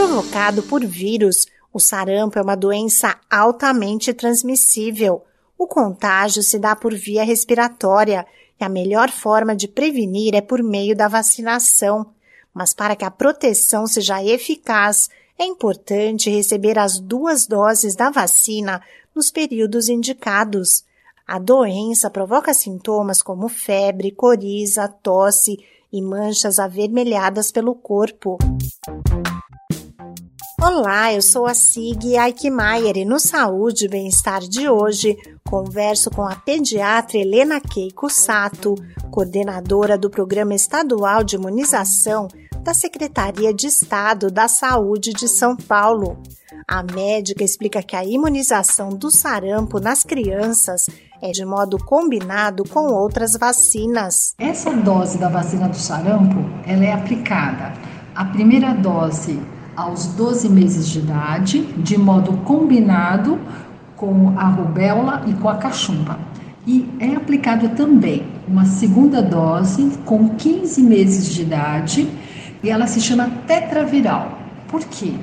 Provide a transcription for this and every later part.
Provocado por vírus, o sarampo é uma doença altamente transmissível. O contágio se dá por via respiratória e a melhor forma de prevenir é por meio da vacinação. Mas para que a proteção seja eficaz, é importante receber as duas doses da vacina nos períodos indicados. A doença provoca sintomas como febre, coriza, tosse e manchas avermelhadas pelo corpo. Olá, eu sou a Sig Aikmaier e no Saúde e Bem-Estar de hoje converso com a pediatra Helena Keiko Sato, coordenadora do Programa Estadual de Imunização da Secretaria de Estado da Saúde de São Paulo. A médica explica que a imunização do sarampo nas crianças é de modo combinado com outras vacinas. Essa dose da vacina do sarampo, ela é aplicada a primeira dose aos 12 meses de idade, de modo combinado com a rubéola e com a cachumba. E é aplicada também uma segunda dose com 15 meses de idade e ela se chama tetraviral. Por quê?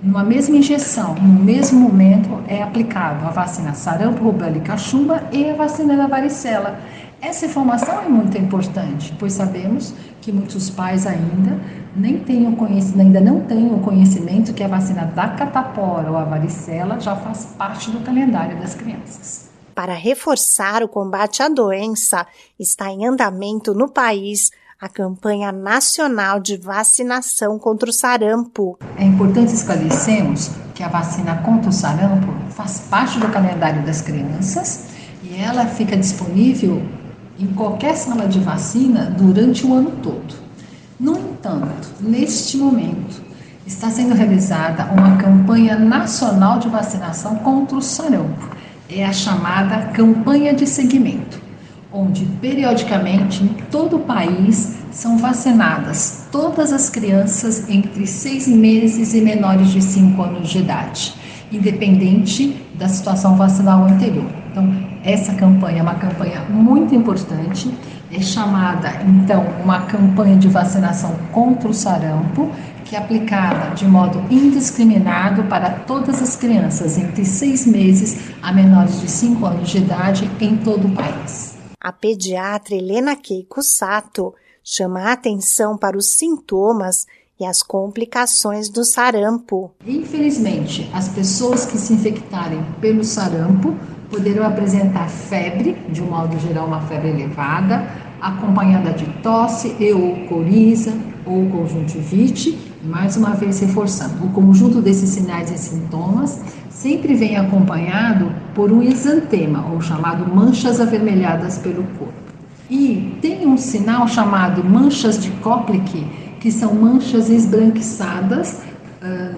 Numa mesma injeção, no mesmo momento, é aplicado a vacina sarampo, rubéola e cachumba e a vacina da varicela. Essa informação é muito importante, pois sabemos que muitos pais ainda nem têm o conhecimento, ainda não têm o conhecimento que a vacina da catapora ou a varicela já faz parte do calendário das crianças. Para reforçar o combate à doença, está em andamento no país a campanha nacional de vacinação contra o sarampo. É importante esclarecermos que a vacina contra o sarampo faz parte do calendário das crianças e ela fica disponível em qualquer sala de vacina durante o ano todo. No entanto, neste momento, está sendo realizada uma campanha nacional de vacinação contra o sarampo. É a chamada campanha de seguimento onde periodicamente em todo o país são vacinadas todas as crianças entre seis meses e menores de 5 anos de idade, independente da situação vacinal anterior. Então, essa campanha é uma campanha muito importante, é chamada então uma campanha de vacinação contra o sarampo, que é aplicada de modo indiscriminado para todas as crianças entre seis meses a menores de 5 anos de idade em todo o país. A pediatra Helena Keiko Sato chama a atenção para os sintomas e as complicações do sarampo. Infelizmente, as pessoas que se infectarem pelo sarampo poderão apresentar febre, de um modo geral uma febre elevada, acompanhada de tosse e ou coriza ou conjuntivite, mais uma vez reforçando, o conjunto desses sinais e sintomas sempre vem acompanhado por um exantema, ou chamado manchas avermelhadas pelo corpo. E tem um sinal chamado manchas de Koplik, que são manchas esbranquiçadas uh,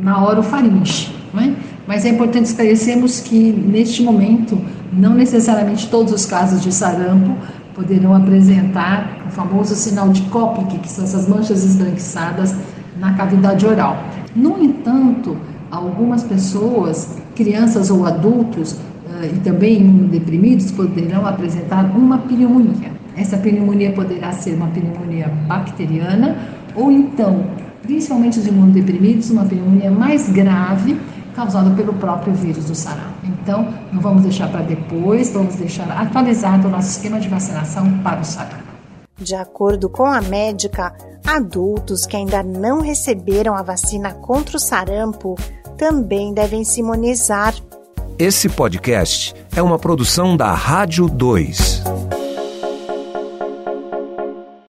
na orofaringe. Né? Mas é importante esclarecermos que, neste momento, não necessariamente todos os casos de sarampo poderão apresentar o famoso sinal de Koplik, que são essas manchas esbranquiçadas na cavidade oral. No entanto, algumas pessoas, crianças ou adultos, uh, e também imunodeprimidos, poderão apresentar uma pneumonia. Essa pneumonia poderá ser uma pneumonia bacteriana ou então, principalmente os imunodeprimidos, uma pneumonia mais grave causada pelo próprio vírus do sarampo. Então, não vamos deixar para depois, vamos deixar atualizado o nosso esquema de vacinação para o sarampo. De acordo com a médica, adultos que ainda não receberam a vacina contra o sarampo também devem se imunizar. Esse podcast é uma produção da Rádio 2.